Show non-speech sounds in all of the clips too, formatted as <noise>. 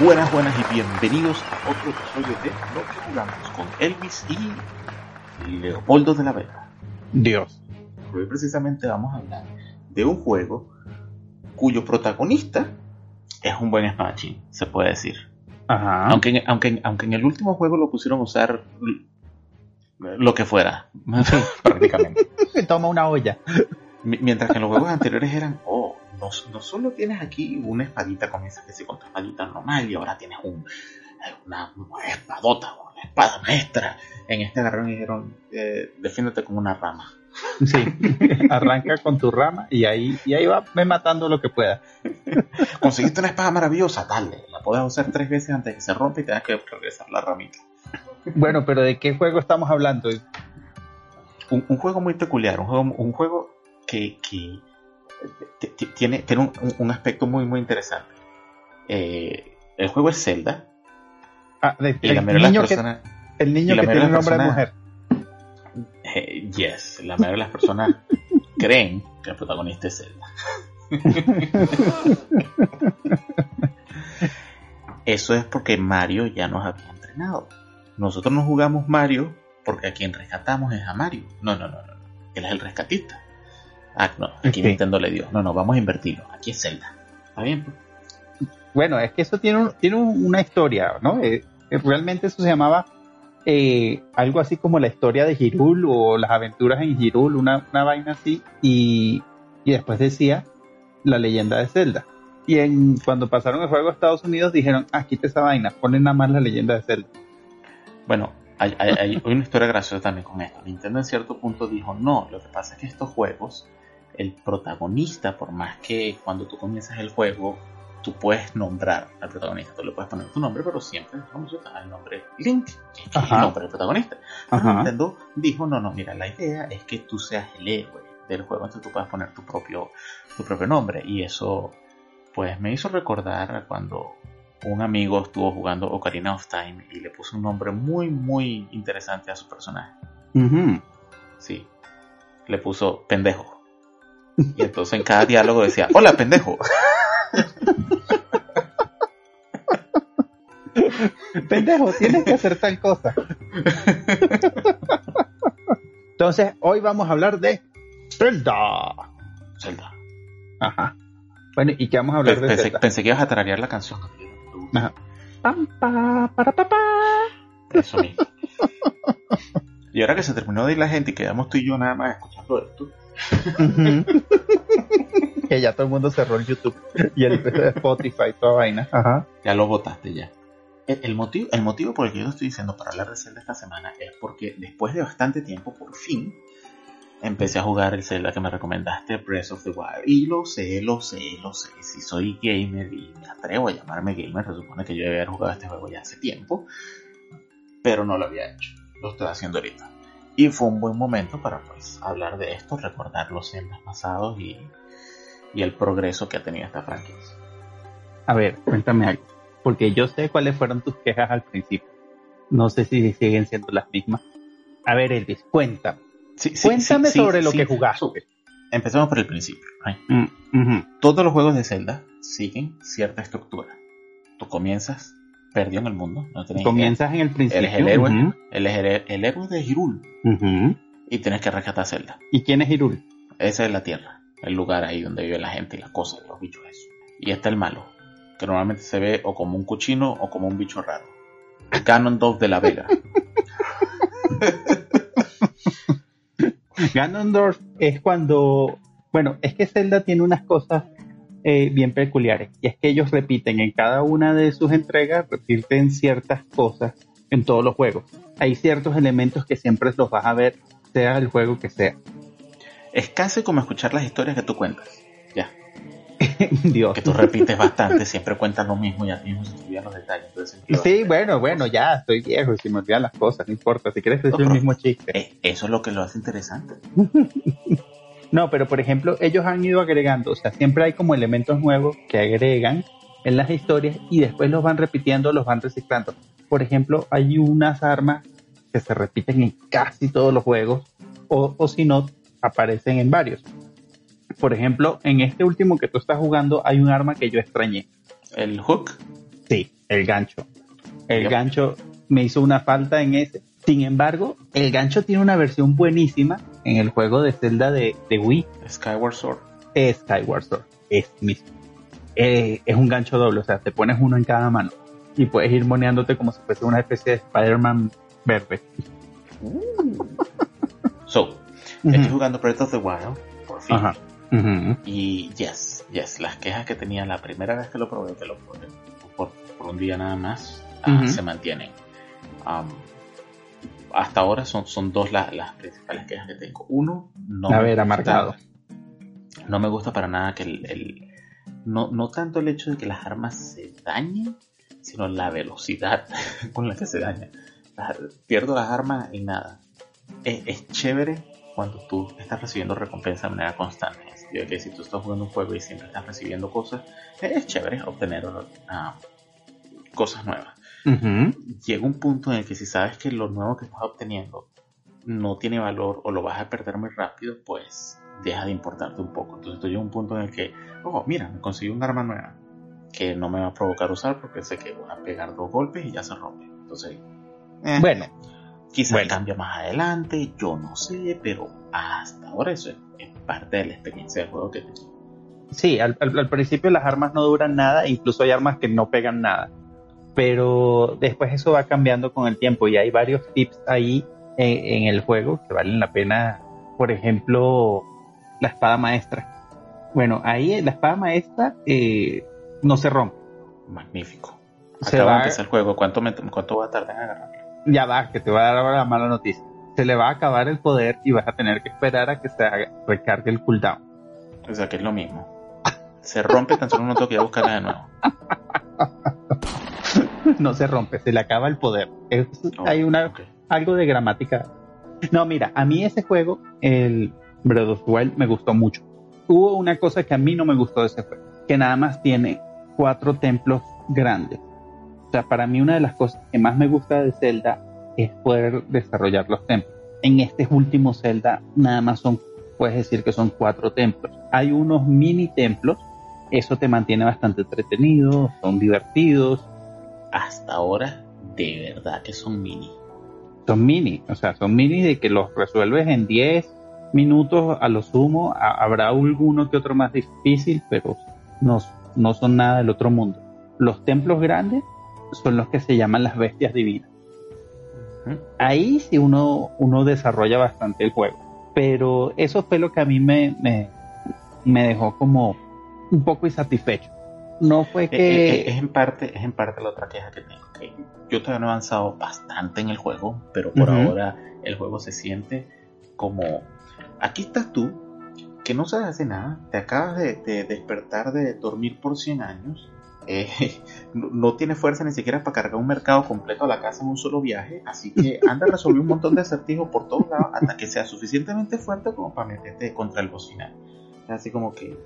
Buenas, buenas y bienvenidos a otro episodio de Lo que jugamos con Elvis y Leopoldo de la Vega. Dios. Hoy precisamente vamos a hablar de un juego cuyo protagonista es un buen espadachín, se puede decir. Ajá. Aunque, en- aunque, en- aunque en el último juego lo pusieron a usar lo que fuera, <laughs> prácticamente. Se <laughs> toma una olla. Mi- Mientras que en los juegos anteriores eran, oh, no, no solo tienes aquí una espadita, comienzas que sí con tu espadita normal y ahora tienes un, una, espadota, una espada maestra. En este agarraron y dijeron, eh, defiéndete con una rama. Sí. <laughs> Arranca con tu rama y ahí, y ahí va ve matando lo que pueda. <laughs> Conseguiste una espada maravillosa, dale, la puedes usar tres veces antes de que se rompa y tengas que regresar la ramita. Bueno, pero ¿de qué juego estamos hablando? Un, un juego muy peculiar, un juego, un juego que, tiene, tiene un, un- aspecto muy, muy interesante. Eh, el juego es Zelda, Ah, de- y el, de las niño que, personas... el niño y la que mayoría tiene de las nombre de personas- mujer. Eh, yes, la mayoría de las personas <laughs> creen que el protagonista es Zelda. <laughs> Eso es porque Mario ya nos había entrenado. Nosotros no jugamos Mario porque a quien rescatamos es a Mario. No, no, no. no. Él es el rescatista. Ah, no, aquí Ok. Nintendo le dio. No, no, vamos a invertirlo. Aquí es Zelda. ¿Está bien? Bueno, es que eso tiene, un- tiene un- una historia, ¿no? Eh, eh, realmente eso se llamaba eh, algo así como la historia de Hirul o las aventuras en Hirul, una, una vaina así, y, y después decía la leyenda de Zelda. Y en, cuando pasaron el juego a Estados Unidos dijeron, ah, quita esa vaina, ponen nada más la leyenda de Zelda. Bueno, hay, hay- hay una historia graciosa también con esto. Nintendo en cierto punto dijo, no, lo que pasa es que estos juegos, el protagonista, por más que cuando tú comienzas el juego, tú puedes nombrar al protagonista, tú le puedes poner tu nombre, pero siempre vamos a usar el nombre Link, que es el nombre del protagonista. Ajá. Nintendo dijo, no, no, mira, la idea es que tú seas el héroe del juego, entonces tú puedes poner tu propio, tu propio nombre. Y eso, pues me hizo recordar cuando un amigo estuvo jugando Ocarina of Time y le puso un nombre muy, muy interesante a su personaje. Sí, le puso pendejo. Y entonces en cada diálogo decía, hola pendejo. Pendejo, tienes que hacer tal cosa. Entonces, hoy vamos a hablar de Zelda. Zelda. Ajá. Bueno, ¿y qué vamos a hablar de Pensé, Zelda? pensé que ibas a tararear la canción. Ajá. Pam, pa, para, pa, pa. Eso mismo. Y ahora que se terminó de ir la gente y quedamos tú y yo nada más escuchando esto. <laughs> que ya todo el mundo cerró el YouTube y el Spotify, toda vaina. Ajá. ya lo votaste ya. El, el motivo, el motivo por el que yo estoy diciendo para hablar de Zelda esta semana es porque después de bastante tiempo, por fin, empecé a jugar el Zelda que me recomendaste, Breath of the Wild. Y lo sé, lo sé, lo sé. Si soy gamer y me atrevo a llamarme gamer, se supone que yo debía haber jugado este juego ya hace tiempo. Pero no lo había hecho. Lo estoy haciendo ahorita. Y fue un buen momento para pues hablar de esto, recordar los Zeldas pasados y, y el progreso que ha tenido esta franquicia. A ver, cuéntame algo. Porque yo sé cuáles fueron tus quejas al principio. No sé si siguen siendo las mismas. A ver, Elvis, cuéntame. Sí, sí, Cuéntame sí, sobre lo que jugaste. Empecemos por el principio. Mm. Todos los juegos de Zelda siguen cierta estructura. Tú comienzas perdido en el mundo, no. Comienzas en el principio. Eres el héroe, Él es el, el héroe de ujú. y tienes que rescatar a Zelda. ¿Y quién es Hirul? Esa es la tierra, el lugar ahí donde vive la gente y las cosas, los bichos eso. Y está el malo, que normalmente se ve o como un cochino o como un bicho raro. Ganondorf de la Vega. <laughs> Ganondorf es cuando, bueno, es que Zelda tiene unas cosas eh, bien peculiares. Y es que ellos repiten en cada una de sus entregas, repiten ciertas cosas en todos los juegos. Hay ciertos elementos que siempre los vas a ver, sea el juego que sea. Es casi como escuchar las historias que tú cuentas. Ya. <laughs> Dios. Que tú repites bastante, siempre cuentas lo mismo y a ti mismo se te olvidan los detalles. Entonces, sí, bueno, bueno, ya estoy viejo y se me olvidan las cosas, no importa. Si quieres decir el mismo chiste. Eh, eso es lo que lo hace interesante. <laughs> no, pero por ejemplo, ellos han ido agregando, o sea, siempre hay como elementos nuevos que agregan en las historias y después los van repitiendo, los van reciclando. Por ejemplo, hay unas armas que se repiten en casi todos los juegos o, o si no, aparecen en varios. Por ejemplo, en este último que tú estás jugando hay un arma que yo extrañé. ¿El hook? Sí, el gancho. El gancho me hizo una falta en ese. Sin embargo, el gancho tiene una versión buenísima en el juego de Zelda de, Wii. Skyward Sword. Es Skyward Sword. Es mismo. Eh, es un gancho doble, o sea, te pones uno en cada mano y puedes ir moneándote como si fuese una especie de Spider-Man verde. so, estoy jugando Breath of the Wild, por fin. Y yes, yes, las quejas que tenía la primera vez que lo probé, que lo probé por, un día nada más, ah, se mantienen. Hasta ahora son, son dos las, principales quejas que tengo. Uno, no A ver, marcado. No me gusta para nada que el, no, no tanto el hecho de que las armas se dañen, sino la velocidad <laughs> con la que se dañan. Pierdo las armas y nada. Es, es chévere cuando tú estás recibiendo recompensa de manera constante que si tú estás jugando un juego y siempre estás recibiendo cosas, es chévere obtener ah, cosas nuevas. Llega un punto en el que si sabes que lo nuevo que estás obteniendo no tiene valor o lo vas a perder muy rápido, pues deja de importarte un poco. Entonces tú llega un punto en el que, oh, mira, me conseguí un arma nueva que no me va a provocar usar porque sé que voy a pegar dos golpes y ya se rompe. Entonces, eh, bueno, quizás cambia más adelante, yo no sé, pero hasta ahora eso es parte de la experiencia del juego que Sí, al, principio las armas no duran nada, incluso hay armas que no pegan nada. Pero después eso va cambiando con el tiempo y hay varios tips ahí en, el juego que valen la pena. Por ejemplo, la espada maestra. Bueno, ahí la espada maestra eh, no se rompe. Magnífico. Se va a el juego. ¿Cuánto, ¿Cuánto va a tardar en agarrarla? Ya va, que te va a dar ahora la mala noticia se le va a acabar el poder y vas a tener que esperar a que se recargue el cooldown. O sea que es lo mismo. Se rompe tan solo no tengo que ir a buscarla de nuevo. <laughs> <laughs> no se rompe, se le acaba el poder. Oh, hay una algo de gramática. No, mira, a mí ese juego, el Breath of the Wild, me gustó mucho. Hubo una cosa que a mí no me gustó de ese juego, que nada más tiene cuatro templos grandes. O sea, para mí una de las cosas que más me gusta de Zelda es poder desarrollar los templos. En este último Zelda nada más son, puedes decir que son cuatro templos. Hay unos mini templos, eso te mantiene bastante entretenido, son divertidos. Hasta ahora, de verdad que son mini. Son mini, o sea, son mini de que los resuelves en 10 minutos a lo sumo. habrá alguno que otro más difícil, pero no, no son nada del otro mundo. Los templos grandes son los que se llaman las bestias divinas. Ahí sí uno, uno desarrolla bastante el juego. Pero eso fue lo que a mí me, me, dejó como un poco insatisfecho. No fue eh, que... Eh, es, en parte, es en parte la otra queja que tengo. yo todavía no he avanzado bastante en el juego, pero por ahora el juego se siente como... Aquí estás tú, que no sabes hacer nada, te acabas de, de despertar de dormir por 100 años eh, <laughs> no, tiene fuerza ni siquiera para cargar un mercado completo a la casa en un solo viaje, así que <laughs> anda a resolver un montón de acertijos por todos lados hasta que sea suficientemente fuerte como para meterte contra el bocinar. Así como que,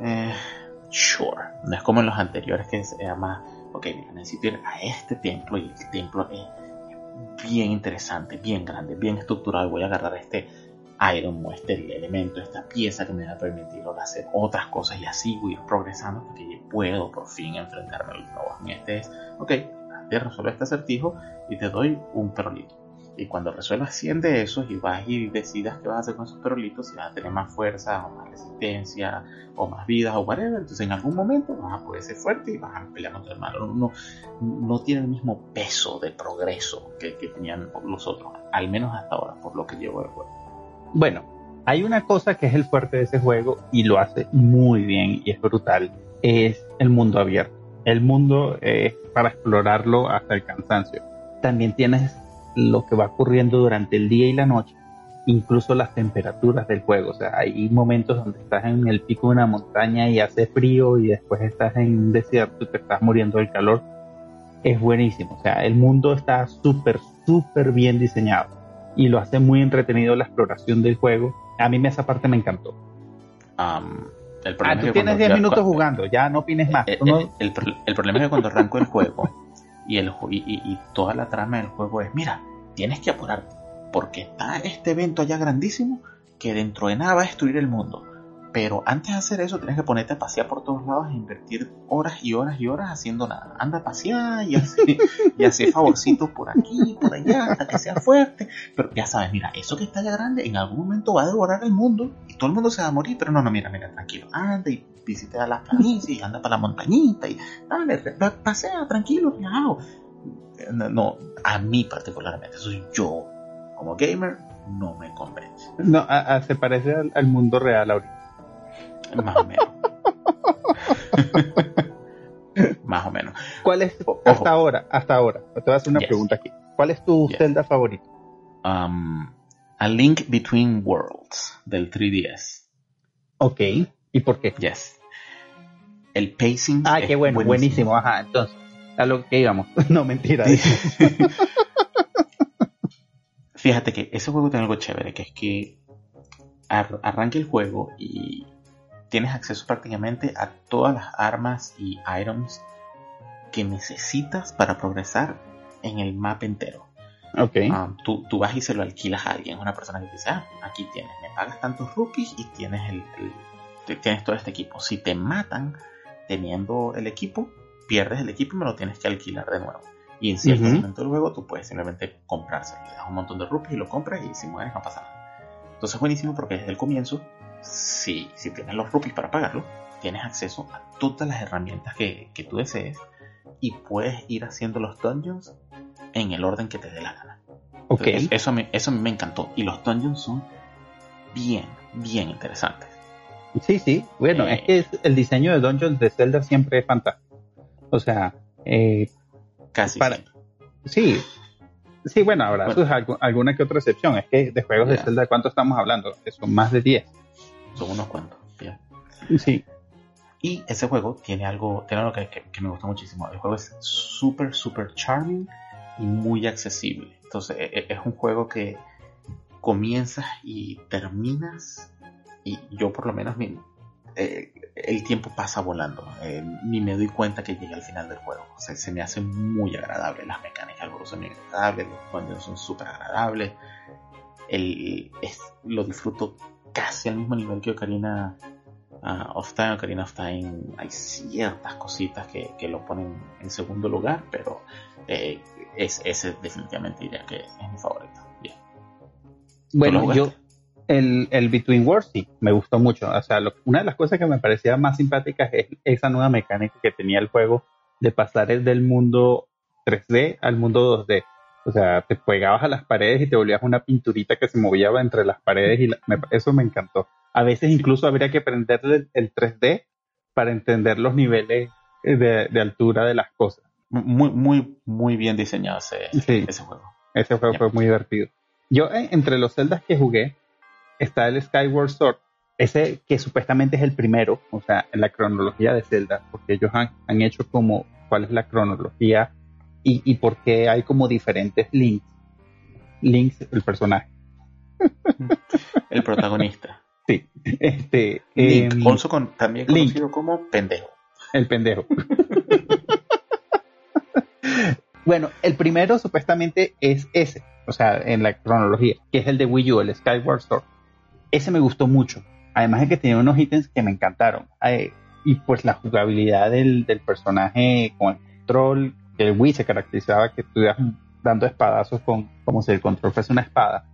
eh, sure, no es como en los anteriores que se llama, ok, necesito ir a este templo y el templo es bien interesante, bien grande, bien estructurado, voy a agarrar este Iron este elemento, esta pieza que me va a permitir hacer otras cosas y así voy ir progresando hasta que puedo por fin enfrentarme a los nuevos. Y este es, ok, te resuelvo este acertijo y te doy un perolito. Y cuando resuelvas 100 de esos y vas y decidas qué vas a hacer con esos perolitos, si vas a tener más fuerza o más resistencia o más vida o whatever, entonces en algún momento vas a poder ser fuerte y vas a pelear contra el malo. No, no tiene el mismo peso de progreso que, tenían los otros, al menos hasta ahora, por lo que llevo del juego. Bueno, Hay una cosa que es el fuerte de ese juego y lo hace muy bien y es brutal, es el mundo abierto. El mundo es para explorarlo hasta el cansancio. También tienes lo que va ocurriendo durante el día y la noche, incluso las temperaturas del juego. O sea, hay momentos donde estás en el pico de una montaña y hace frío y después estás en un desierto y te estás muriendo del calor. Es buenísimo. O sea, el mundo está súper, súper bien diseñado y lo hace muy entretenido la exploración del juego. A mí esa parte me encantó. Um, el Ah, problema tú es que tienes cuando 10 ya- minutos jugando, ya no opines más. Eh, eh, el, el problema es que cuando arranco el juego y, el, y, y- toda la trama del juego es, mira, tienes que apurar porque está este evento allá grandísimo que dentro de nada va a destruir el mundo. Pero antes de hacer eso tienes que ponerte a pasear por todos lados e invertir horas y horas y horas haciendo nada. Anda a pasear y hace, y hace favorcitos por aquí, por allá, hasta que sea fuerte. Pero ya sabes, mira, eso que está allá grande en algún momento va a devorar el mundo y todo el mundo se va a morir. Pero no, no, mira, mira, tranquilo. Anda y visita las planicies, y anda para la montañita y dale, pasea tranquilo, relajado. No, no, a mí particularmente, soy yo como gamer, no me convence. no, a- a- se parece al, al mundo real ahorita. Más o menos. <laughs> Más o menos. ¿Cuál es, Ojo. hasta ahora, hasta ahora, te voy a hacer una Yes. pregunta aquí. ¿Cuál es tu Yes. Zelda favorito? Um, a Link Between Worlds del 3DS. Ok, ¿y por qué? Yes. El pacing. Ah, qué bueno, buenísimo. ajá, entonces, a lo que íbamos. <laughs> no, mentira. <laughs> Fíjate que ese juego tiene algo chévere, que es que ar- arranca el juego y tienes acceso prácticamente a todas las armas y items que necesitas para progresar en el mapa entero. ok, Ah, tú, tú vas y se lo alquilas a alguien, una persona que te dice, ah, aquí tienes, me pagas tantos rupees y tienes el, tienes todo este equipo. Si te matan teniendo el equipo, pierdes el equipo y me lo tienes que alquilar de nuevo. Y en cierto momento del juego tú puedes simplemente comprárselo, le das un montón de rupees y lo compras y si mueres no pasa nada. Entonces es buenísimo porque desde el comienzo, si, si tienes los rupees para pagarlo, tienes acceso a todas las herramientas que, que tú desees y puedes ir haciendo los dungeons en el orden que te dé la gana. ok. Entonces, eso, eso a mí me encantó. Y los dungeons son bien, bien interesantes. Sí, sí. Bueno, Eh. es que el diseño de Dungeons de Zelda siempre es fantástico. O sea, eh, Casi Para- sí. Sí, bueno, habrá Bueno. sus algu- alguna que otra excepción. Es que de juegos de. Zelda, ¿cuánto estamos hablando? Son más de 10. Son unos cuantos. bien. Sí. Y ese juego tiene algo, tiene algo que, que- que me gusta muchísimo. El juego es súper, súper charming y muy accesible. Entonces e- e- es un juego que comienzas y terminas y yo por lo menos mi- eh, el tiempo pasa volando. Eh, ni me doy cuenta que llegué al final del juego. O sea, se me hace muy agradable. Las mecánicas del juego son muy agradables, los dungeons son súper agradables. El, es- lo disfruto casi al mismo nivel que Ocarina ah, of Time. Ocarina of Time hay ciertas cositas que, que lo ponen en segundo lugar, pero eh, es, ese definitivamente diría que es mi favorito. Bien. Bueno, yo? El, el Between Worlds sí, me gustó mucho. O sea, lo- una de las cosas que me parecía más simpáticas es esa nueva mecánica que tenía el juego de pasar el del mundo 3D al mundo 2D. O sea, te pegabas a las paredes y te volvías una pinturita que se movía entre las paredes y la- me- eso me encantó. A veces incluso habría que prenderle el, el 3D para entender los niveles eh, de, de altura de las cosas. Muy, muy, muy bien diseñado ese, Sí. ese juego. Ese juego Ya. fue muy divertido. Yo, eh, entre los celdas que jugué, está el Skyward Sword, ese que supuestamente es el primero, o sea, en la cronología de Zelda, porque ellos han, han hecho como cuál es la cronología y, y por qué hay como diferentes links. Links, el personaje. <laughs> El protagonista. Sí. Este, Link, con- también Link. conocido como pendejo. El pendejo. <laughs> bueno, el primero supuestamente es ese, o sea, en la cronología, que es el de Wii U, el Skyward Sword. Ese me gustó mucho. Además de que tenía unos ítems que me encantaron. Eh, y pues la jugabilidad del, del personaje con el control, que el Wii se caracterizaba que estuvieras dando espadazos con como si el control fuese una espada.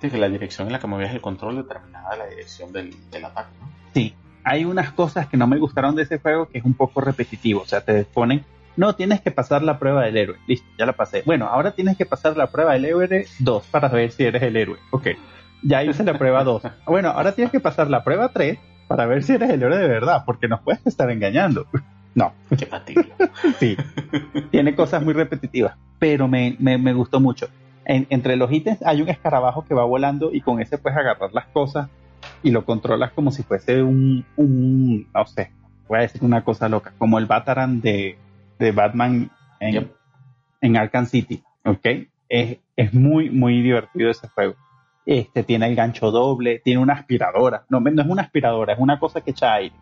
Sí, que la dirección en la que movías el control determinaba la dirección del, del ataque, ¿no? Sí, hay unas cosas que no me gustaron de ese juego que es un poco repetitivo. O sea, te ponen, no, tienes que pasar la prueba del héroe. Listo, ya la pasé. Bueno, ahora tienes que pasar la prueba del héroe 2 para ver si eres el héroe. Ok. Ya hice la prueba 2. Bueno, ahora tienes que pasar la prueba 3 para ver si eres el héroe de verdad, porque nos puedes estar engañando. No. Qué fastidio. Sí. Tiene cosas muy repetitivas, pero me, me, gustó mucho. entre los ítems hay un escarabajo que va volando y con ese puedes agarrar las cosas y lo controlas como si fuese un, un no sé, voy a decir una cosa loca, como el Bataran de, de Batman en, en Arkham City, ¿ok? Es, es muy, muy divertido ese juego. Este tiene el gancho doble, tiene una aspiradora. No, no es una aspiradora, es una cosa que echa aire.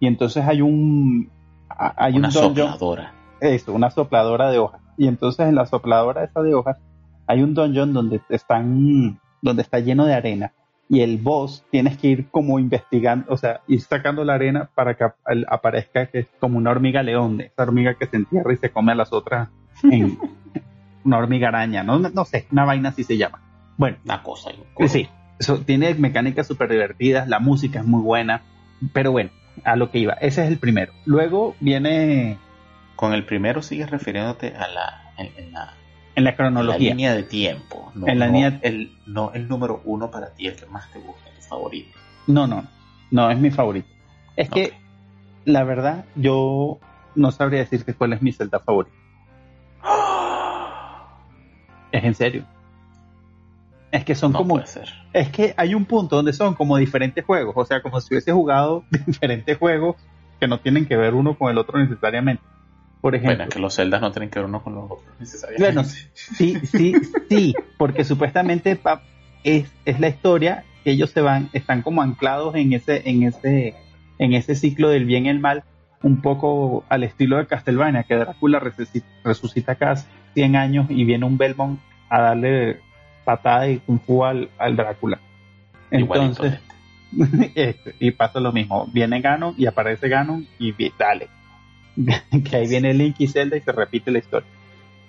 Y entonces hay un. Hay una sopladora. Eso, una sopladora de hojas. Y entonces en la sopladora esa de hojas hay un dungeon donde están. donde está lleno de arena. Y el boss tienes que ir como investigando, o sea, ir sacando la arena para que aparezca que es como una hormiga león, esa hormiga que se entierra y se come a las otras en <laughs> una hormiga araña, no, no sé, una vaina así se llama. Bueno, una cosa. Sí, eso, tiene mecánicas súper divertidas, la música es muy buena, pero bueno, a lo que iba, ese es el primero. Luego viene... Con el primero sigues refiriéndote a la... En, la en la cronología. En la línea de tiempo. No, en la línea... El, no el número uno para ti, el que más te gusta, tu favorito. No, no, no, es mi favorito. Es que, la verdad, yo no sabría decirte cuál es mi Zelda favorito. es en serio. Es que son como. Es que hay un punto donde son como diferentes juegos. O sea, como si hubiese jugado <laughs> diferentes juegos que no tienen que ver uno con el otro necesariamente. Por ejemplo. Bueno, que los celdas no tienen que ver uno con los otros necesariamente. Bueno, sí, sí, sí. Porque supuestamente es, es la historia que ellos se van, están como anclados en ese, en ese, en ese ciclo del bien y el mal, un poco al estilo de Castlevania, que Drácula resucita, resucita cada 100 años y viene un Belmont a darle patada y kung fu al, Drácula. Entonces, <laughs> este, y pasa lo mismo. Viene Ganon y aparece Ganon y dale. <laughs> que ahí viene Link y Zelda y se repite la historia.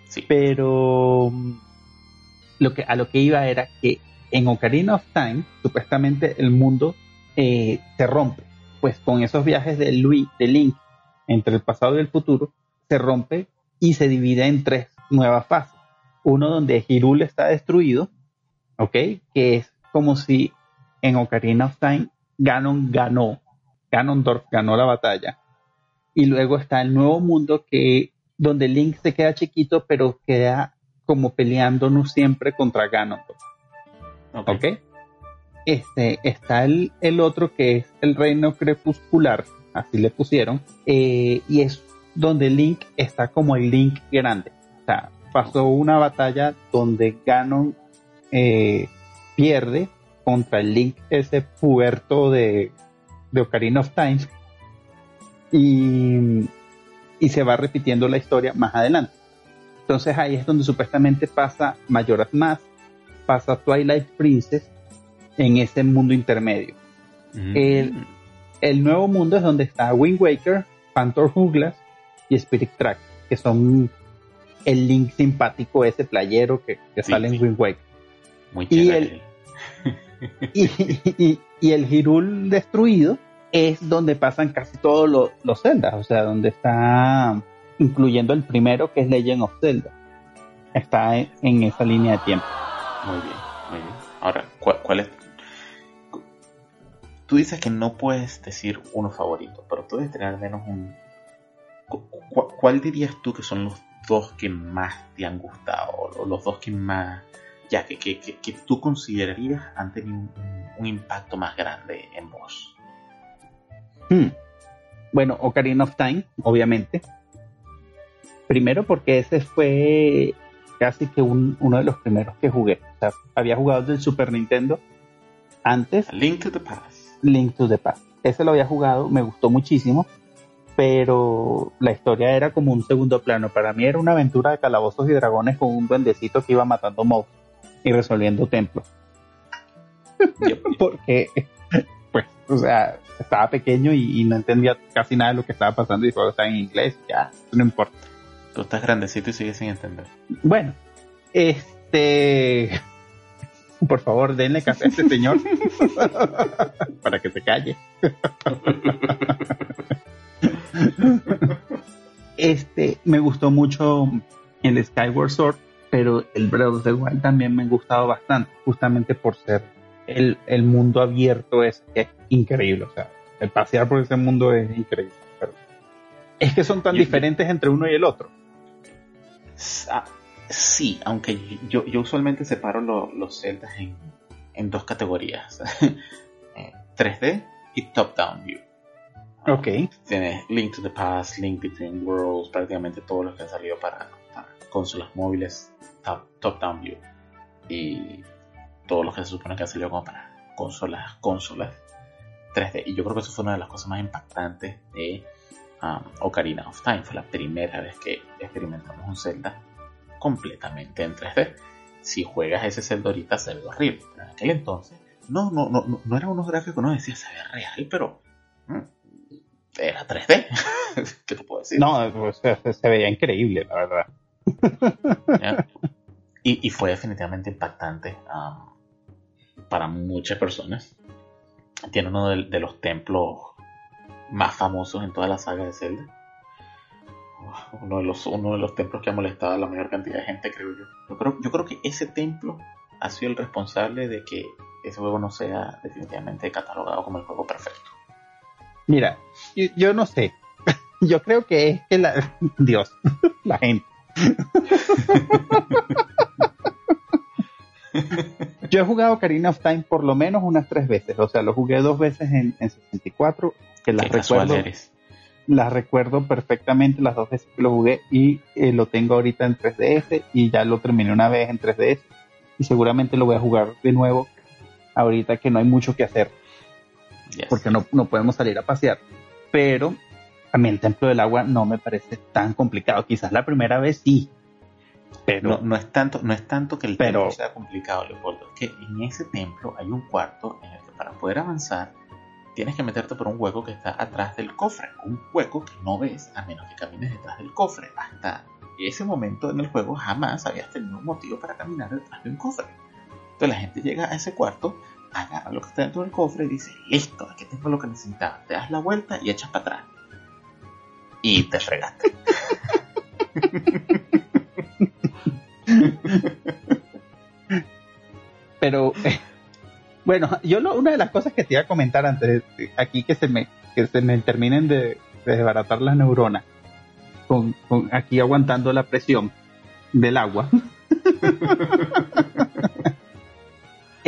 Sí. Pero lo que, a lo que iba era que en Ocarina of Time, supuestamente el mundo eh, se rompe. Pues con esos viajes de, Louis, de Link entre el pasado y el futuro, se rompe y se divide en tres nuevas fases uno donde Hirul está destruido, ¿ok? Que es como si en Ocarina of Time Ganon ganó, Ganondorf ganó la batalla. Y luego está el nuevo mundo que donde Link se queda chiquito, pero queda como peleándonos siempre contra Ganondorf. ¿Ok? Este, está el, el, otro que es el reino crepuscular, así le pusieron, eh, y es donde Link está como el Link grande. O sea, pasó una batalla donde Ganon eh, pierde contra el Link, ese puerto de, de Ocarina of Time, y, y se va repitiendo la historia más adelante. Entonces ahí es donde supuestamente pasa Majora's Mask, pasa Twilight Princess en ese mundo intermedio. Mm. El, el, nuevo mundo es donde está Wind Waker, Phantom Hourglass y Spirit Track, que son el Link simpático, ese playero que, sale en Wind Waker. Muy y el, <laughs> y, el Hirul destruido es donde pasan casi todos los, los Zelda, o sea, donde está incluyendo el primero que es Legend of Zelda. Está en, esa línea de tiempo. Muy bien, muy bien. Ahora, ¿cuál, es? Tú dices que no puedes decir uno favorito, pero puedes tener al menos un. ¿Cuál dirías tú que son los dos que más te han gustado, o los dos que más, ya que, que, que, tú considerarías han tenido un, impacto más grande en vos? Hmm. Bueno, Ocarina of Time, obviamente. Primero porque ese fue casi que uno de los primeros que jugué. O sea, había jugado del Super Nintendo antes. Link to the Past. Link to the Past. Ese lo había jugado, me gustó muchísimo pero la historia era como un segundo plano. Para mí era una aventura de calabozos y dragones con un duendecito que iba matando monstruos y resolviendo templos. <laughs> Porque, pues, o sea, estaba pequeño y, no entendía casi nada de lo que estaba pasando y todo estaba en inglés, ya, no importa. Tú estás grandecito y sigues sin entender. Bueno, este... Por favor, denle café a este señor <laughs> <laughs> para que se calle. Este, me gustó mucho el Skyward Sword, pero el Breath of the Wild también me ha gustado bastante, justamente por ser el, el mundo abierto es, es increíble. O sea, el pasear por ese mundo es increíble. Pero es que son tan Yo- diferentes entre uno y el otro. Ah, sí, aunque yo, yo usualmente separo lo- los celdas en, en dos categorías. <laughs> Eh, 3D y top-down view. Ok. Tienes Link to the Past, Link Between Worlds, prácticamente todos los que han salido para, consolas móviles top, top-down view. Y todos los que se supone que han salido como para consolas, consolas 3D. Y yo creo que eso fue una de las cosas más impactantes de um, Ocarina of Time. Fue la primera vez que experimentamos un Zelda completamente en 3D. Si juegas ese Zelda ahorita se ve horrible, pero en aquel entonces no, no, no, no, no eran unos gráficos uno decía se ve real, pero mm, era 3D. <laughs> ¿Qué te puedo decir? No, se, se veía increíble, la verdad. Y, y fue definitivamente impactante um, para muchas personas. Tiene uno de, de los templos más famosos en toda la saga de Zelda. Uno de los, uno de los templos que ha molestado a la mayor cantidad de gente, creo yo. Yo creo, yo creo que ese templo ha sido el responsable de que ese juego no sea definitivamente catalogado como el juego perfecto. Mira, yo, yo no sé. <laughs> Yo creo que es que la. <laughs> Dios, <laughs> la gente. Yo he jugado Ocarina of Time por lo menos unas tres veces. O sea, lo jugué dos veces en, en 64, que las Qué recuerdo, eres. las recuerdo perfectamente las dos veces que lo jugué y eh, lo tengo ahorita en 3DS y ya lo terminé una vez en 3DS y seguramente lo voy a jugar de nuevo ahorita que no hay mucho que hacer Yes. porque no, no podemos salir a pasear. Pero a mí el Templo del Agua no me parece tan complicado. Quizás la primera vez sí, pero No, no es tanto, no es tanto que el Pero- templo sea complicado, Leopoldo. Es que en ese templo hay un cuarto en el que para poder avanzar tienes que meterte por un hueco que está atrás del cofre. Un hueco que no ves a menos que camines detrás del cofre. Hasta ese momento en el juego jamás habías tenido un motivo para caminar detrás de un cofre. Entonces la gente llega a ese cuarto, agarra lo que está dentro del cofre y dice, listo, aquí tengo lo que necesitaba. Te das la vuelta y echas para atrás. Y te fregaste. <laughs> pero eh, bueno, yo lo- una de las cosas que te iba a comentar antes de- aquí que se me que se me terminen de, de desbaratar las neuronas con, con aquí aguantando la presión del agua. <laughs>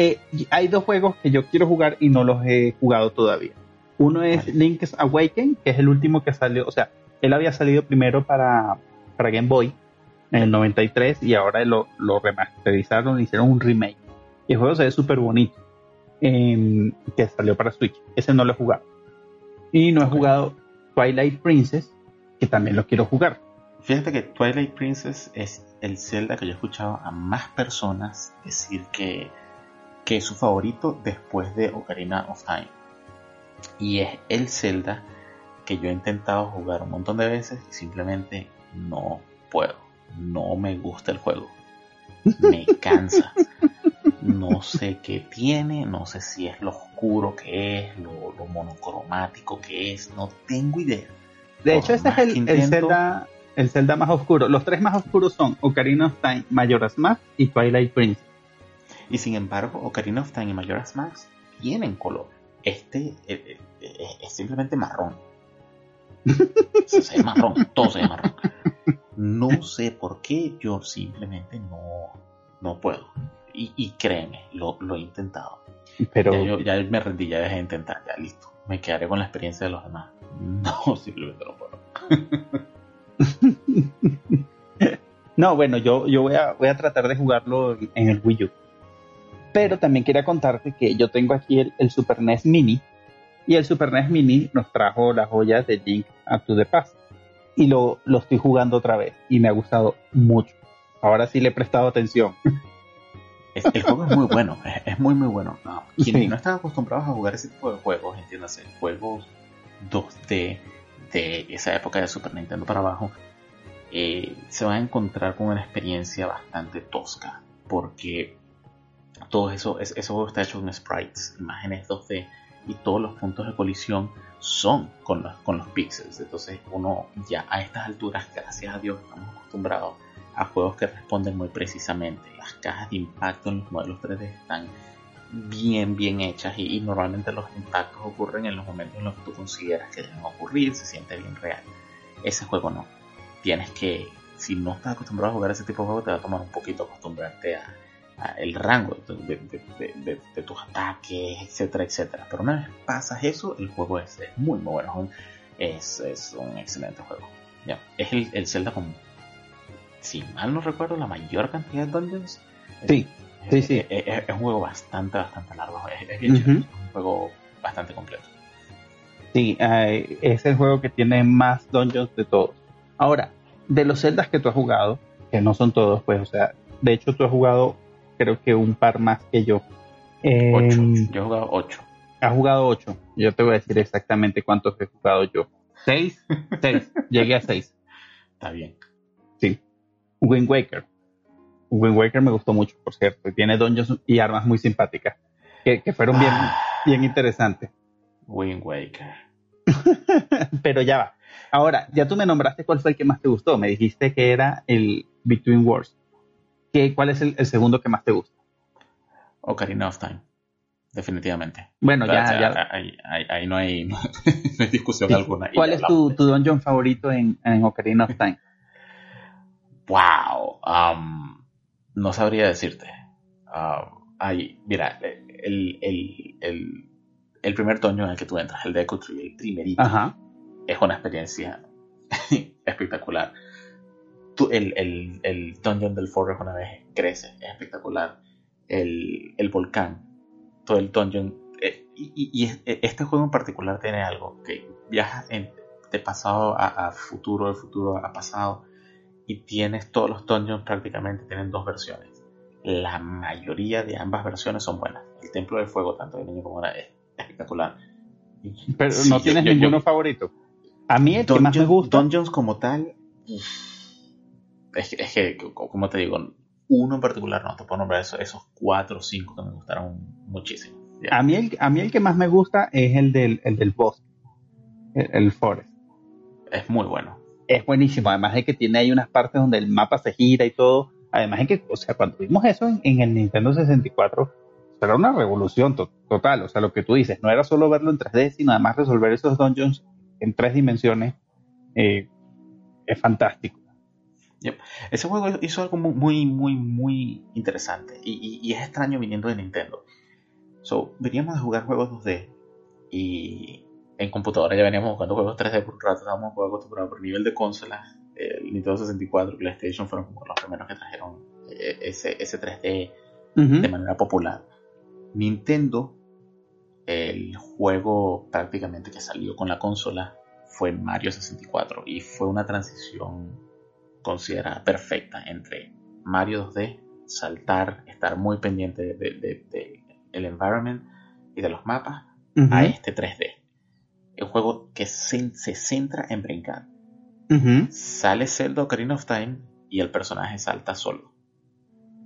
Eh, hay dos juegos que yo quiero jugar y no los he jugado todavía. Uno es Vale. Link's Awaken, que es el último que salió, o sea, él había salido primero para, para Game Boy en el 93 y ahora lo, lo remasterizaron, hicieron un remake. Y el juego se ve súper bonito, em, que salió para Switch. Ese no lo he jugado. Y no he jugado Twilight Princess, que también lo quiero jugar. Fíjate que Twilight Princess es el Zelda que yo he escuchado a más personas decir que, que es su favorito después de Ocarina of Time. Y es el Zelda que yo he intentado jugar un montón de veces y simplemente no puedo. No me gusta el juego. Me <laughs> cansa. No sé qué tiene, no sé si es lo oscuro que es, lo, lo monocromático que es, no tengo idea. De Por hecho, este es el, el Zelda, el Zelda más oscuro. Los tres más oscuros son Ocarina of Time, Majora's Mask y Twilight Princess. Y sin embargo, Ocarina of Time y Majora's Mask tienen color. Este eh, eh, eh, es simplemente marrón. Se se ve marrón, <laughs> todo se ve marrón. No sé por qué yo simplemente no, no puedo. Y, y créeme, lo, lo he intentado. Pero Ya, yo, ya me rendí, ya dejé de intentar, ya listo. Me quedaré con la experiencia de los demás. No, <laughs> simplemente no puedo. <laughs> no, bueno, yo, yo voy, a, voy a tratar de jugarlo en el Wii U. Pero también quería contarte que yo tengo aquí el, el Super NES Mini. Y el Super NES Mini nos trajo las joyas de Link Up to the Past. Y lo, lo estoy jugando otra vez. Y me ha gustado mucho. Ahora sí le he prestado atención. Es- el juego es muy bueno, es, es muy muy bueno. No, quienes Sí. no están acostumbrados a jugar ese tipo de juegos, entiéndase, juegos 2D de esa época de Super Nintendo para abajo, eh, se van a encontrar con una experiencia bastante tosca, porque todo eso, es- ese juego está hecho con sprites, imágenes 2D, y todos los puntos de colisión son con los, con los píxeles. Entonces uno ya a estas alturas, gracias a Dios, estamos acostumbrados a juegos que responden muy precisamente. Las cajas de impacto en los modelos 3D están bien, bien hechas y, normalmente los impactos ocurren en los momentos en los que tú consideras que deben ocurrir, se siente bien real. Ese juego no. Tienes que, si no estás acostumbrado a jugar ese tipo de juego, te va a tomar un poquito acostumbrarte a, el rango de, tus ataques, etcétera, etcétera. Pero una vez pasas eso, el juego es, muy, muy bueno. Es, es un excelente juego. Ya, es el, el Zelda con, si mal no recuerdo, la mayor cantidad de dungeons. Sí, sí, sí. Es, un juego bastante, bastante largo. Es, un juego bastante completo. Sí, eh, es el juego que tiene más dungeons de todos. Ahora, de los celdas que tú has jugado, que no son todos, pues, o sea, de hecho tú has jugado creo que un par más que yo. ocho. Em, yo he jugado ocho. Has jugado ocho. Yo te voy a decir exactamente cuántos he jugado yo. ¿Seis? seis. Llegué a seis. Está bien. Sí. Wind Waker. Wind Waker me gustó mucho, por cierto. Tiene dungeons y armas muy simpáticas. Que, fueron bien, ah. bien interesantes. Wind Waker. <laughs> Pero ya va. Ahora, ya tú me nombraste cuál fue el que más te gustó. Me dijiste que era el Between Wars. ¿Qué, ¿Cuál es el, segundo que más te gusta? Ocarina of Time. Definitivamente. Bueno, ya, ya. Ahí, no, hay, <laughs> discusión alguna. ¿Cuál es tu, tu, dungeon favorito en, en Ocarina of Time? wow. Um, no sabría decirte. Um, mira, el, el, el, el, primer dungeon en el que tú entras, el de Tree, el primerito, es una experiencia <laughs> espectacular el, el, el dungeon del Forest una vez crece, es espectacular. El, el volcán, todo el dungeon. Eh, y, eh, este juego en particular tiene algo que viaja de pasado a, futuro, de futuro a pasado, y tienes todos los dungeons prácticamente tienen dos versiones. La mayoría de ambas versiones son buenas. El Templo del Fuego, tanto de niño como de es espectacular. Pero no tienes ninguno favorito. A mí el que más me gusta. Dungeons como tal es, que, como te digo, uno en particular no te puedo nombrar esos, esos cuatro o cinco que me gustaron muchísimo. A mí, el, a mí el que más me gusta es el del, el del bosque, el, forest. Es muy bueno. Es buenísimo, además de que tiene ahí unas partes donde el mapa se gira y todo. Además de que, o sea, cuando vimos eso en, el Nintendo 64, era una revolución total. O sea, lo que tú dices, no era solo verlo en 3D, sino además resolver esos dungeons en tres dimensiones. Eh, es fantástico. Ese juego hizo algo muy, muy, muy interesante y, es extraño viniendo de Nintendo. So, veníamos a jugar juegos 2D y en computadora ya veníamos jugando juegos 3D por un rato, estábamos jugando acostumbrados por nivel de consolas. El Nintendo 64 y PlayStation fueron como los primeros que trajeron eh, ese, ese 3D de manera popular. Nintendo, el juego prácticamente que salió con la consola fue Mario 64 y fue una transición considerada perfecta entre Mario 2D, saltar, estar muy pendiente del de, environment y de los mapas, a este 3D. El juego que se, centra en brincar. Sale Zelda Ocarina of Time y el personaje salta solo.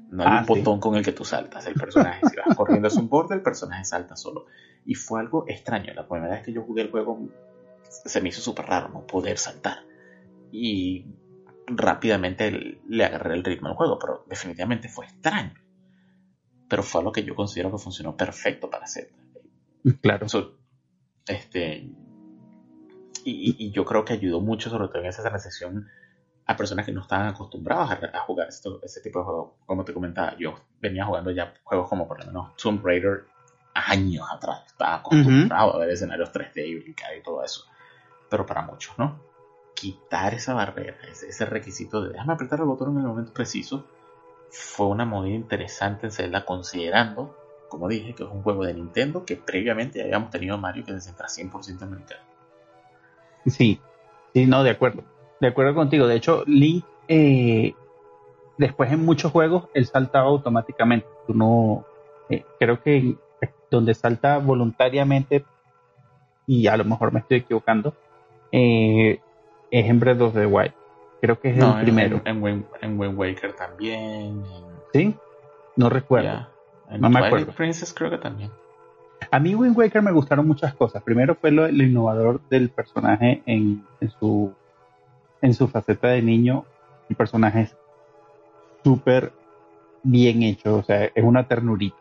No hay ah, un botón con el que tú saltas. El personaje, si vas corriendo es un borde, el personaje salta solo. Y fue algo extraño. La primera vez que yo jugué el juego se me hizo súper raro no poder saltar. Y rápidamente le agarré el ritmo al juego, pero definitivamente fue extraño. Pero fue lo que yo considero que funcionó perfecto para hacer. Claro. este, y, yo creo que ayudó mucho, sobre todo en esa transición, a personas que no estaban acostumbradas a, jugar ese tipo de juegos. Como te comentaba, yo venía jugando ya juegos como por lo menos Tomb Raider años atrás. Estaba acostumbrado a ver escenarios 3D y brincar y todo eso. Pero para muchos, ¿no? Quitar esa barrera, ese, requisito de déjame apretar el botón en el momento preciso, fue una movida interesante en Zelda considerando, como dije, que es un juego de Nintendo que previamente habíamos tenido Mario que se centra 100% en Nintendo. Sí, sí, no, de acuerdo. De acuerdo contigo. De hecho, Link, eh, después en muchos juegos, él saltaba automáticamente. Tú no, eh, creo que donde salta voluntariamente, y a lo mejor me estoy equivocando, eh, es en Breath of the Wild. Creo que es el primero. En, en, Wind Waker también. ¿Sí? No recuerdo. no me acuerdo. Princess creo que también. A mí Wind Waker me gustaron muchas cosas. Primero fue lo, innovador del personaje en, su en su faceta de niño. El personaje es súper bien hecho, o sea, es una ternurita.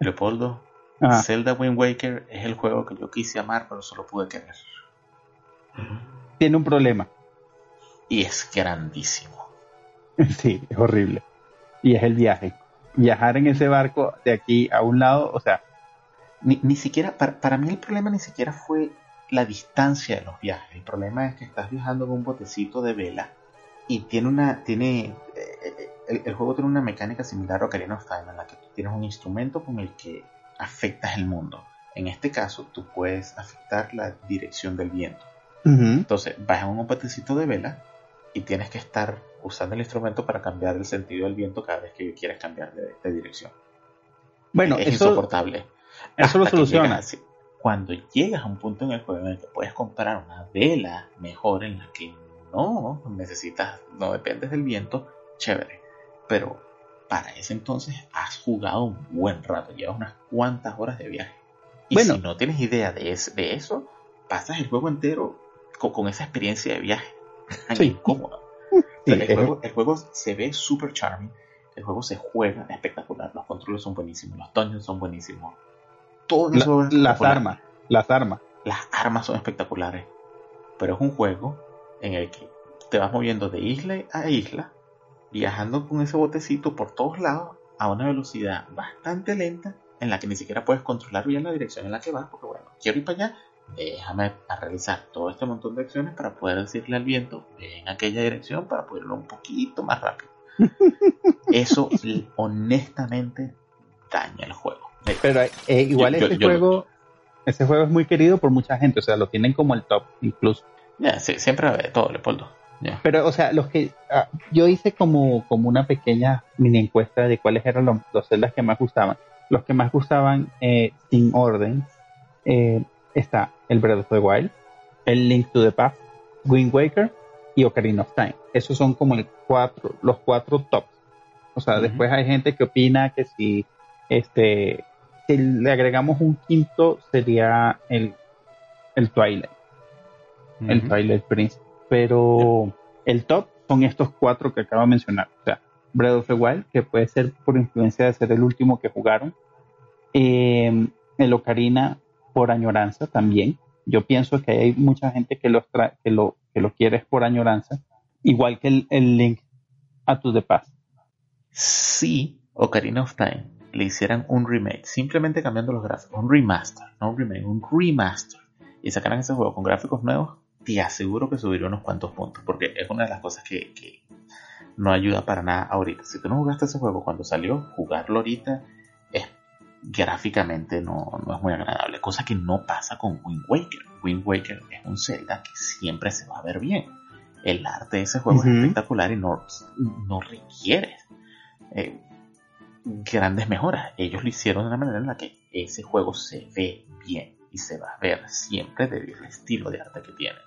Leopoldo, Ajá. Zelda Wind Waker es el juego que yo quise amar, pero solo pude querer. Tiene un problema. Y es grandísimo. <laughs> Sí, es horrible. Y es el viaje. Viajar en ese barco de aquí a un lado, o sea, Ni, ni siquiera, para, para mí el problema ni siquiera fue la distancia de los viajes. El problema es que estás viajando con un botecito de vela y tiene una, tiene, eh, eh, el, el juego tiene una mecánica similar a Ocarina of Time en la que tú tienes un instrumento con el que afectas el mundo. En este caso, tú puedes afectar la dirección del viento. Entonces, vas en un botecito de vela y tienes que estar usando el instrumento para cambiar el sentido del viento cada vez que quieres cambiar de, de dirección. bueno, es eso, insoportable. eso lo soluciona. llegas- cuando llegas a un punto en el juego en el que puedes comprar una vela mejor en la que no necesitas, no dependes del viento, chévere. Pero para ese entonces has jugado un buen rato, llevas unas cuantas horas de viaje. Y Bueno. si no tienes idea de, es- de eso, pasas el juego entero con, con esa experiencia de viaje tan Sí. incómoda. Sí, O sea, el, juego, el juego se ve super charming, el juego se juega espectacular, los controles son buenísimos, los dungeons son buenísimos, todo en la- ese juego es las armas, las armas. Las armas son espectaculares, pero es un juego en el que te vas moviendo de isla a isla, viajando con ese botecito por todos lados a una velocidad bastante lenta en la que ni siquiera puedes controlar bien la dirección en la que vas, porque bueno, quiero ir para allá, déjame a realizar todo este montón de acciones para poder decirle al viento, en aquella dirección para poder irlo un poquito más rápido. <laughs> Eso honestamente daña el juego. Eh, Pero eh, igual Yo- yo- ese yo- juego, ese juego es muy querido por mucha gente, o sea, lo tienen como el top incluso. Ya, sí, siempre va todo, Leopoldo. Ya. Pero, o sea, los que ah, yo hice como, como una pequeña mini encuesta de cuáles eran los, los celdas que más gustaban. Los que más gustaban eh, sin orden eh, está el Breath of the Wild, el Link to the Past, Wind Waker y Ocarina of Time. Esos son como el cuatro, los cuatro tops. O sea, después hay gente que opina que si este si le agregamos un quinto sería el, el Twilight el. Twilight Prince. Pero el top son estos cuatro que acabo de mencionar. O sea, Breath of the Wild, que puede ser por influencia de ser el último que jugaron. Eh, el Ocarina por añoranza también. Yo pienso que hay mucha gente que, los que, lo, que lo quiere por añoranza. Igual que el, el Link a To The Past. si Ocarina of Time le hicieran un remake, simplemente cambiando los gráficos, un remaster, no un remake, un remaster, y sacaran ese juego con gráficos nuevos, te aseguro que subiría unos cuantos puntos, porque es una de las cosas que, que no ayuda para nada ahorita. Si tú no jugaste ese juego cuando salió, jugarlo ahorita gráficamente no, no es muy agradable, cosa que no pasa con Wind Waker. Wind Waker es un Zelda que siempre se va a ver bien. El arte de ese juego es espectacular y no, no requiere eh, grandes mejoras. Ellos lo hicieron de una manera en la que ese juego se ve bien y se va a ver siempre debido al estilo de arte que tiene.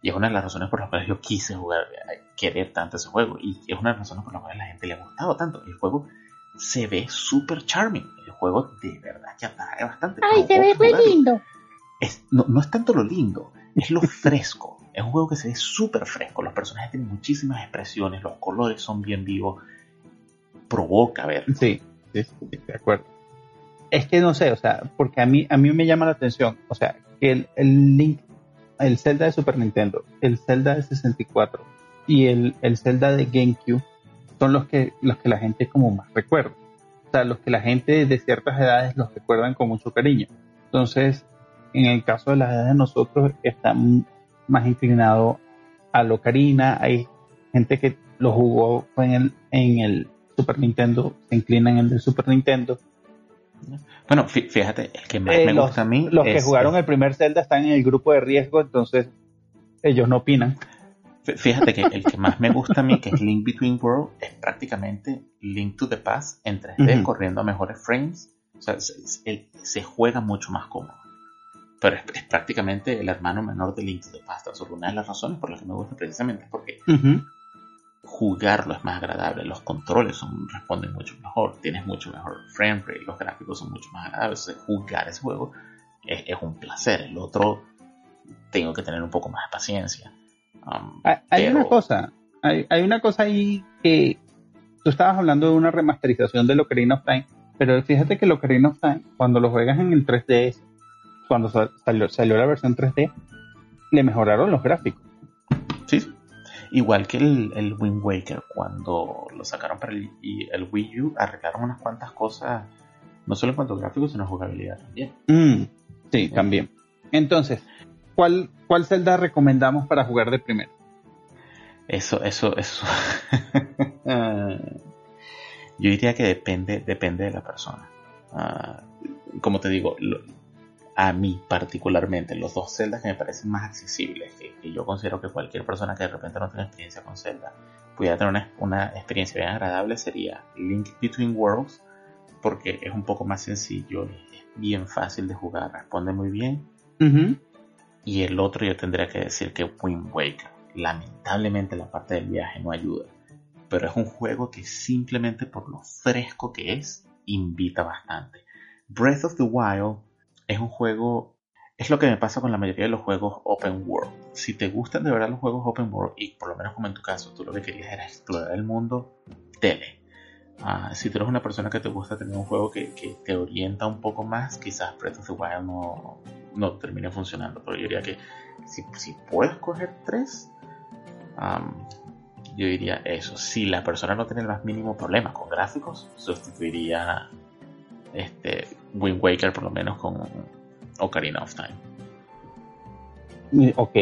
Y es una de las razones por las cuales yo quise jugar, eh, querer tanto ese juego. Y es una de las razones por las cuales la gente le ha gustado tanto. El juego se ve súper charming. El juego de verdad que atrae bastante. Ay, se ve re lindo. Es- no, no es tanto lo lindo, es lo <laughs> fresco. Es un juego que se ve súper fresco. Los personajes tienen muchísimas expresiones, los colores son bien vivos. Provoca ver. Sí, sí, sí, de acuerdo. Es que no sé, o sea, porque a mí, a mí me llama la atención, o sea, que el, el Link, el Zelda de Super Nintendo, el Zelda de 64 y el, el Zelda de GameCube son los que, los que la gente como más recuerda. O sea, los que la gente de ciertas edades los recuerdan con mucho cariño. Entonces, en el caso de las edades de nosotros, está más inclinado a lo Ocarina. Hay gente que lo jugó en el, en el Super Nintendo, se inclina en el Super Nintendo. Bueno, fí- fíjate, el que más Eh, me los, gusta a mí. los que jugaron es- el primer Zelda están en el grupo de riesgo, entonces ellos no opinan. Fí- Fíjate que el que más me gusta a mí, que es Link Between Worlds, es prácticamente Link to the Past en 3D, Ujú. corriendo a mejores frames. O sea, se, se- se juega mucho más cómodo. Pero es, es prácticamente el hermano menor de Link to the Past. Una de las razones por las que me gusta precisamente es porque jugarlo es más agradable, los controles son, responden mucho mejor, tienes mucho mejor frame rate, los gráficos son mucho más agradables, Entonces, jugar ese juego es, es un placer, el otro tengo que tener un poco más de paciencia. Um, Hay, hay pero- una cosa, hay, hay una cosa ahí que tú estabas hablando de una remasterización de Ocarina of Time Pero fíjate que Ocarina of Time, cuando lo juegas en el 3DS, cuando salió, salió la versión 3D, le mejoraron los gráficos. Sí, igual que el, el Wind Waker, cuando lo sacaron para el, el, Wii U, arreglaron unas cuantas cosas, no solo en cuanto a gráficos, sino en jugabilidad también. Mm, sí, también. Entonces, ¿cuál, ¿cuál Zelda recomendamos para jugar de primero? Eso, eso, eso. <laughs> Yo diría que depende, depende de la persona. Ah, como te digo, a mí particularmente, los dos celdas que me parecen más accesibles, que, yo considero que cualquier persona que de repente no tenga experiencia con Zelda pudiera tener una, experiencia bien agradable, sería Link Between Worlds, porque es un poco más sencillo, es bien fácil de jugar, responde muy bien. Y el otro yo tendría que decir que Wind Waker. Lamentablemente la parte del viaje no ayuda pero es un juego que simplemente por lo fresco que es, invita bastante. Breath of the Wild es un juego, es lo que me pasa con la mayoría de los juegos open world. Si te gustan de verdad los juegos open world, y por lo menos como en tu caso, tú lo que querías era explorar el mundo, tele. Ah, si tú eres una persona que te gusta tener un juego que, te orienta un poco más, quizás Breath of the Wild no, no termine funcionando. Pero yo diría que si, si puedes coger tres, yo diría eso. Si la persona no tiene el más mínimo problema con gráficos, sustituiría este Wind Waker por lo menos con Ocarina of Time. Ok.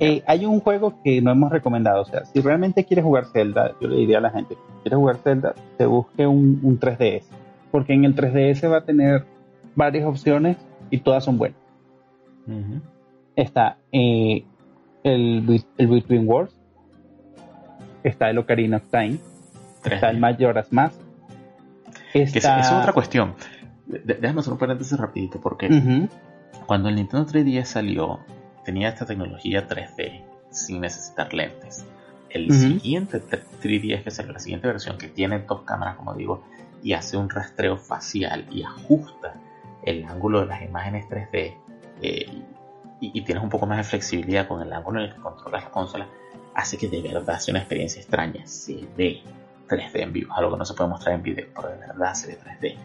Eh, hay un juego que no hemos recomendado. O sea, si realmente quieres jugar Zelda, yo le diría a la gente que quiere jugar Zelda, se busque un, 3DS. Porque en el 3DS va a tener varias opciones y todas son buenas. Está eh, el, el Between Worlds, está el Ocarina of Time, está el Majora's Mask. Esa es otra cuestión. Déjame hacer un paréntesis rapidito porque cuando el Nintendo 3DS salió tenía esta tecnología 3D sin necesitar lentes. El siguiente 3DS que salió, la siguiente versión que tiene dos cámaras como digo y hace un rastreo facial y ajusta el ángulo de las imágenes 3D eh, y, y, tienes un poco más de flexibilidad con el ángulo en el que controlas la consola hace que de verdad sea una experiencia extraña. Se ve 3D en vivo, algo que no se puede mostrar en video, pero de verdad se ve 3D.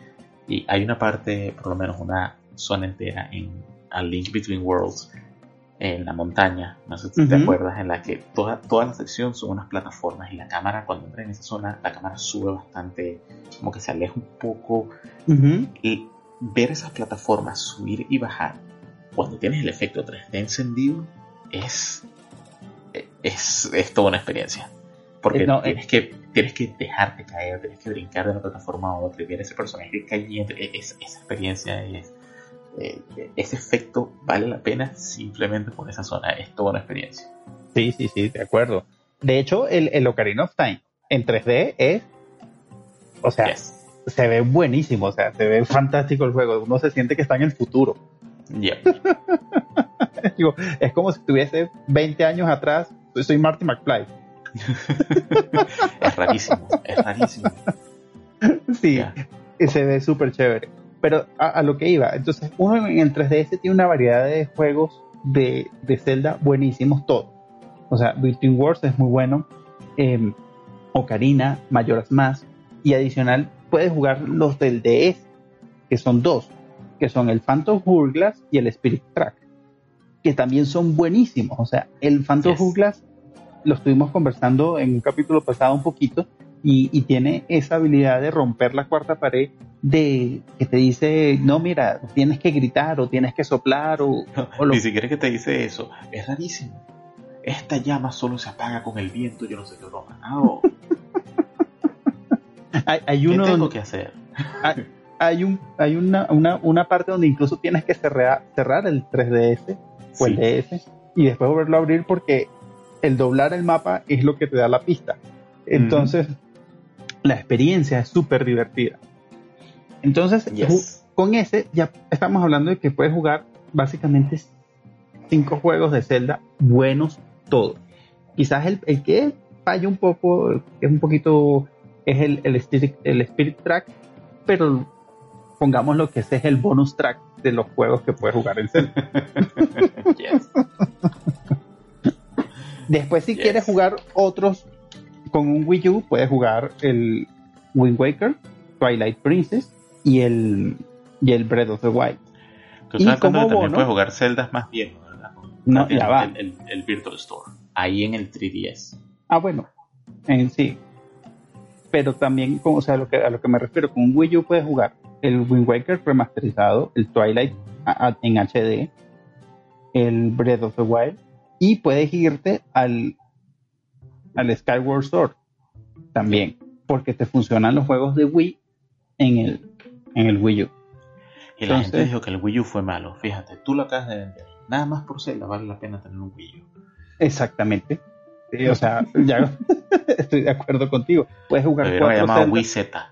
Y hay una parte, por lo menos una zona entera en A Link Between Worlds, en la montaña, no sé si te acuerdas, en la que toda, toda la sección son unas plataformas y la cámara, cuando entra en esa zona, la cámara sube bastante, como que se aleja un poco. Y ver esas plataformas subir y bajar, cuando tienes el efecto 3D encendido, es es, es toda una experiencia. Porque tienes, eh. que, tienes que dejarte caer, tienes que brincar de una plataforma a otra y ver ese personaje cayendo. E, es, esa experiencia, es, eh, ese efecto vale la pena simplemente por esa zona. Es toda una experiencia. Sí, sí, sí, de acuerdo. De hecho, el, el Ocarina of Time en 3D es. O sea, se ve buenísimo, o sea, se ve fantástico el juego. Uno se siente que está en el futuro. <laughs> es como si estuviese 20 años atrás, soy Marty McFly. <laughs> es rarísimo, es rarísimo. Sí, se ve súper chévere. Pero a, lo que iba, entonces uno en el 3DS tiene una variedad de juegos de, de Zelda buenísimos todos. O sea, Between Wars es muy bueno, eh, Ocarina, Majora's Mask, y adicional puedes jugar los del DS, que son dos, que son el Phantom Hourglass y el Spirit Track, que también son buenísimos. O sea, el Phantom Hourglass lo estuvimos conversando en un capítulo pasado un poquito y, tiene esa habilidad de romper la cuarta pared de que te dice, no, mira, tienes que gritar o tienes que soplar o... Ni siquiera que te dice eso, es rarísimo. Esta llama solo se apaga con el viento, yo no sé qué broma. <laughs> hay, uno... ¿Qué tengo que hacer? hay, un, hay una, una, una, parte donde incluso tienes que cerrar, cerrar el 3DS o el DS y después volverlo a abrir porque el doblar el mapa es lo que te da la pista. Entonces, la experiencia es súper divertida. Entonces, con ese ya estamos hablando de que puedes jugar básicamente cinco juegos de Zelda buenos todos. Quizás el, el que falla un poco, es un poquito, es el, el, el Spirit Track, pero pongamos lo que ese es el bonus track de los juegos que puedes jugar en Zelda. <laughs> Después, si quieres jugar otros con un Wii U, puedes jugar el Wind Waker Twilight Princess y el, y el Breath of the Wild. Tú sabes que también puedes jugar celdas más viejos, ¿verdad? No, ya va. El, el, Virtual Store. Ahí en el 3DS. Ah, bueno. En sí. Pero también, o sea, a lo, que, a lo que me refiero, con un Wii U puedes jugar el Wind Waker remasterizado, el Twilight en HD, el Breath of the Wild, y puedes irte al, al Skyward Sword también, porque te funcionan los juegos de Wii en el, en el Wii U. Y la gente dijo que el Wii U fue malo. Fíjate, tú lo acabas de vender. Nada más por Zelda vale la pena tener un Wii U. Exactamente. o sea, ya <laughs> estoy de acuerdo contigo. Puedes jugar cuatro llamado Wii Z.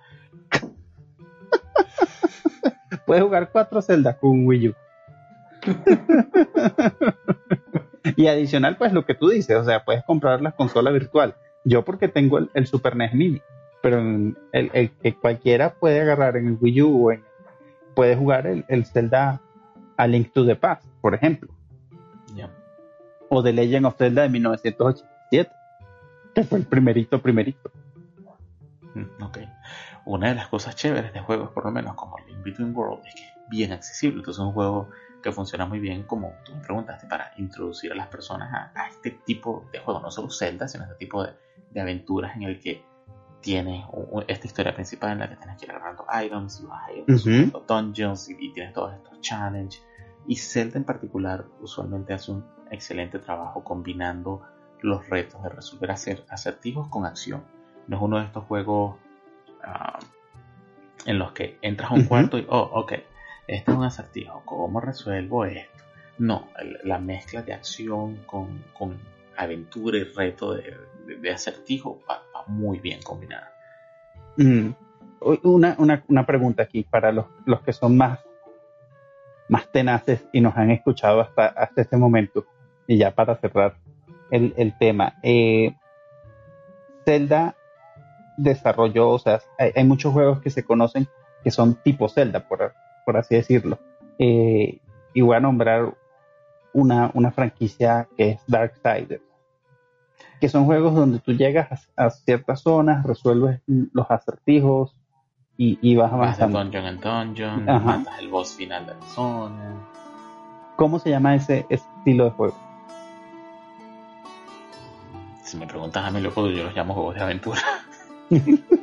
<laughs> Puedes jugar cuatro celdas con un Wii U. <laughs> <laughs> y adicional, pues lo que tú dices, o sea, puedes comprar la consola virtual. Yo porque tengo el, Super NES Mini, pero el, que cualquiera puede agarrar en el Wii U o puede jugar el, el Zelda A Link to the Past, por ejemplo. O The Legend of Zelda de 1987, que fue el primerito, primerito. Mm, ok. Una de las cosas chéveres de juegos, por lo menos como Link Between Worlds, es que es bien accesible. Entonces es un juego que funciona muy bien, como tú me preguntaste, para introducir a las personas a, este tipo de juego, no solo Zelda, sino este tipo de, aventuras en el que tienes esta historia principal en la que tienes que ir agarrando items y vas a ir dungeons y, tienes todos estos challenges. Y Zelda en particular usualmente hace un excelente trabajo combinando los retos de resolver acertijos con acción. No es uno de estos juegos ah, en los que entras a un cuarto y, oh, ok, este es un acertijo, ¿cómo resuelvo esto? No, la mezcla de acción con, aventura y reto de, acertijo va, muy bien combinada. Mm. Una, pregunta aquí para los, que son más, tenaces y nos han escuchado hasta, este momento, y ya para cerrar el, tema. Eh, Zelda desarrolló, o sea, hay, hay, muchos juegos que se conocen que son tipo Zelda, por, por así decirlo. Eh, y voy a nombrar una, una, franquicia que es Darksiders, que son juegos donde tú llegas a, ciertas zonas, resuelves los acertijos y, y vas avanzando. Vas dungeon en dungeon, matas el boss final de la zona. ¿Cómo se llama ese estilo de juego? Si me preguntas a mí, loco, yo los llamo juegos de aventura. <laughs>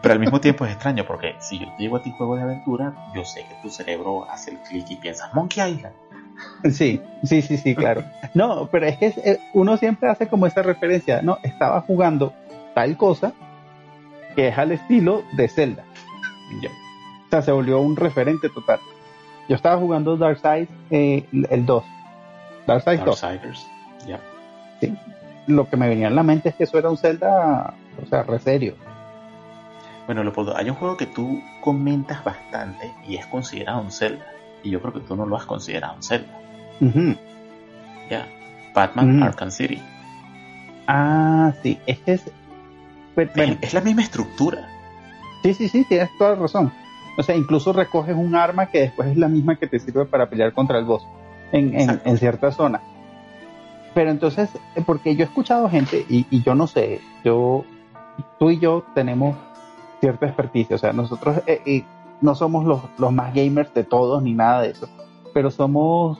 Pero al mismo tiempo es extraño porque si yo te digo a ti juego de aventura, yo sé que tu cerebro hace el clic y piensa Monkey Island. Sí, sí, sí, sí, claro. No, pero es que eh, uno siempre hace como esa referencia, no, estaba jugando tal cosa que es al estilo de Zelda. O sea, se volvió un referente total. Yo estaba jugando Darkseid eh, el 2. Darkseid 2. ya. Sí. Lo que me venía en la mente es que eso era un Zelda, o sea, re serio. Bueno, Leopoldo, hay un juego que tú comentas bastante y es considerado un Zelda. Y yo creo que tú no lo has considerado un Zelda. Ya, Batman Arkham City. Ah, sí, es que es. es la misma estructura. Sí, sí, sí, tienes toda la razón. O sea, incluso recoges un arma que después es la misma que te sirve para pelear contra el boss en, en, en cierta zona. Pero entonces, porque yo he escuchado gente, y, y yo no sé, yo, tú y yo tenemos cierta experticia. O sea, nosotros eh, no somos los, los, más gamers de todos ni nada de eso, pero somos,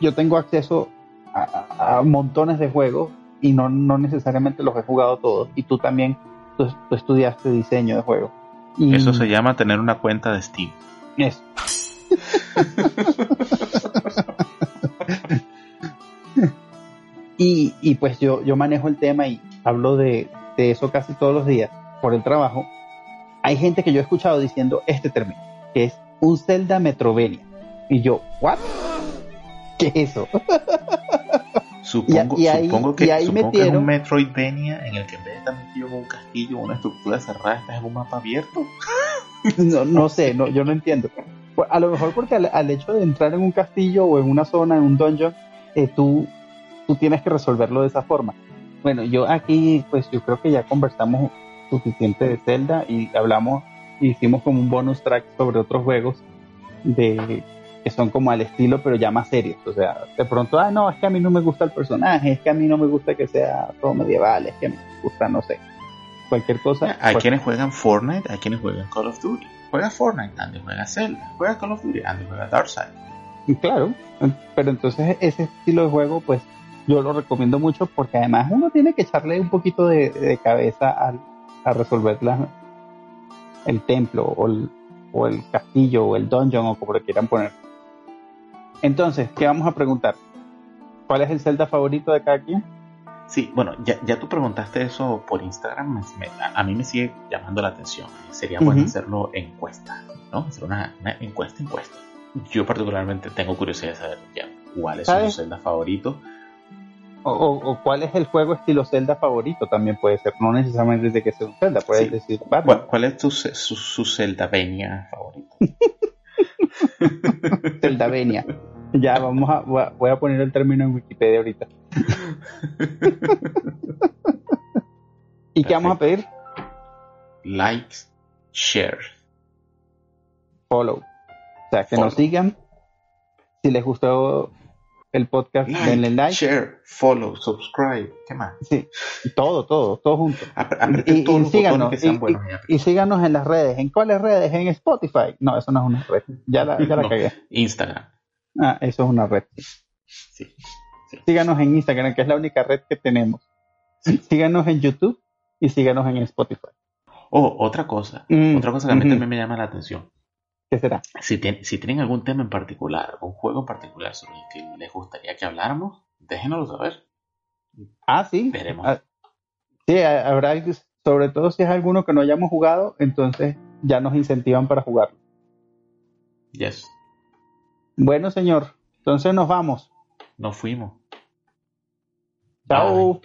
yo tengo acceso a, montones de juegos y no, no, necesariamente los he jugado todos. Y tú también, tú, estudiaste diseño de juegos. Y eso se llama tener una cuenta de Steam. Eso. <laughs> y, y, pues yo, yo manejo el tema y hablo de, de eso casi todos los días por el trabajo hay gente que yo he escuchado diciendo este término, que es un Zelda Metrovenia. Y yo, ¿what? ¿Qué es eso? <laughs> Supongo, supongo que, es un Metroidvania en el que en vez de estar metido en un castillo o una estructura cerrada, estás en un mapa abierto. <laughs> no, no sé, no, yo no entiendo. A lo mejor porque al, hecho de entrar en un castillo o en una zona, en un dungeon, eh, tú, tú tienes que resolverlo de esa forma. Bueno, yo aquí, pues yo creo que ya conversamos suficiente de Zelda y hablamos, hicimos como un bonus track sobre otros juegos de que son como al estilo, pero ya más serios. O sea, de pronto, ah, no, es que a mí no me gusta el personaje, es que a mí no me gusta que sea todo medieval, es que a mí me gusta, no sé. cualquier cosa. Hay pues, quienes juegan Fortnite, hay quienes juegan Call of Duty. Juega Fortnite, Andy juega Zelda. Juega Call of Duty, Andy juega Darkseid. Claro, pero entonces ese estilo de juego, pues yo lo recomiendo mucho porque además uno tiene que echarle un poquito de, de cabeza al, a resolver la, el templo o el, o el castillo o el dungeon o como le quieran poner. Entonces, ¿qué vamos a preguntar? ¿Cuál es el Zelda favorito de cada quien? Sí, bueno, ya, ya tú preguntaste eso por Instagram, me- me- a, a mí me sigue llamando la atención. Sería bueno hacerlo en encuesta, ¿no? Hacer una, una encuesta, encuesta. Yo particularmente tengo curiosidad de saber ya cuál es su. Zelda favorito. O, cuál es el juego estilo Zelda favorito también puede ser, no necesariamente de que sea un Zelda, puedes Sí. decir ¿Cuál, cuál es tu, su, su Zelda Venia favorito? <laughs> Zelda Venia. Ya, vamos a, voy a- poner el término en Wikipedia ahorita. <laughs> ¿Y qué vamos a pedir? Likes, share. Follow. O sea, que nos sigan. Si les gustó el podcast, denle like. share, follow, subscribe. ¿Qué más? Sí, todo, todo, todo junto. Apre- Y- y todos los síganos, botones que sean y- buenos. y síganos en las redes. ¿En cuáles redes? En Spotify. No, eso no es una red. Ya la, ya la <laughs> No. cagué. Instagram. Ah, eso es una red. Sí. Síganos en Instagram, que es la única red que tenemos. Síganos en YouTube y síganos en Spotify. Oh, otra cosa. Mm, Otra cosa que a mí también me llama la atención. ¿Qué será? Si, tien- si tienen algún tema en particular, algún juego en particular sobre el que les gustaría que habláramos, déjenoslo saber. Ah, sí. Veremos. Ah, sí, ha- habrá, sobre todo si es alguno que no hayamos jugado, entonces ya nos incentivan para jugar. Yes. Bueno, señor, entonces nos vamos. Nos fuimos. Chao. Bye.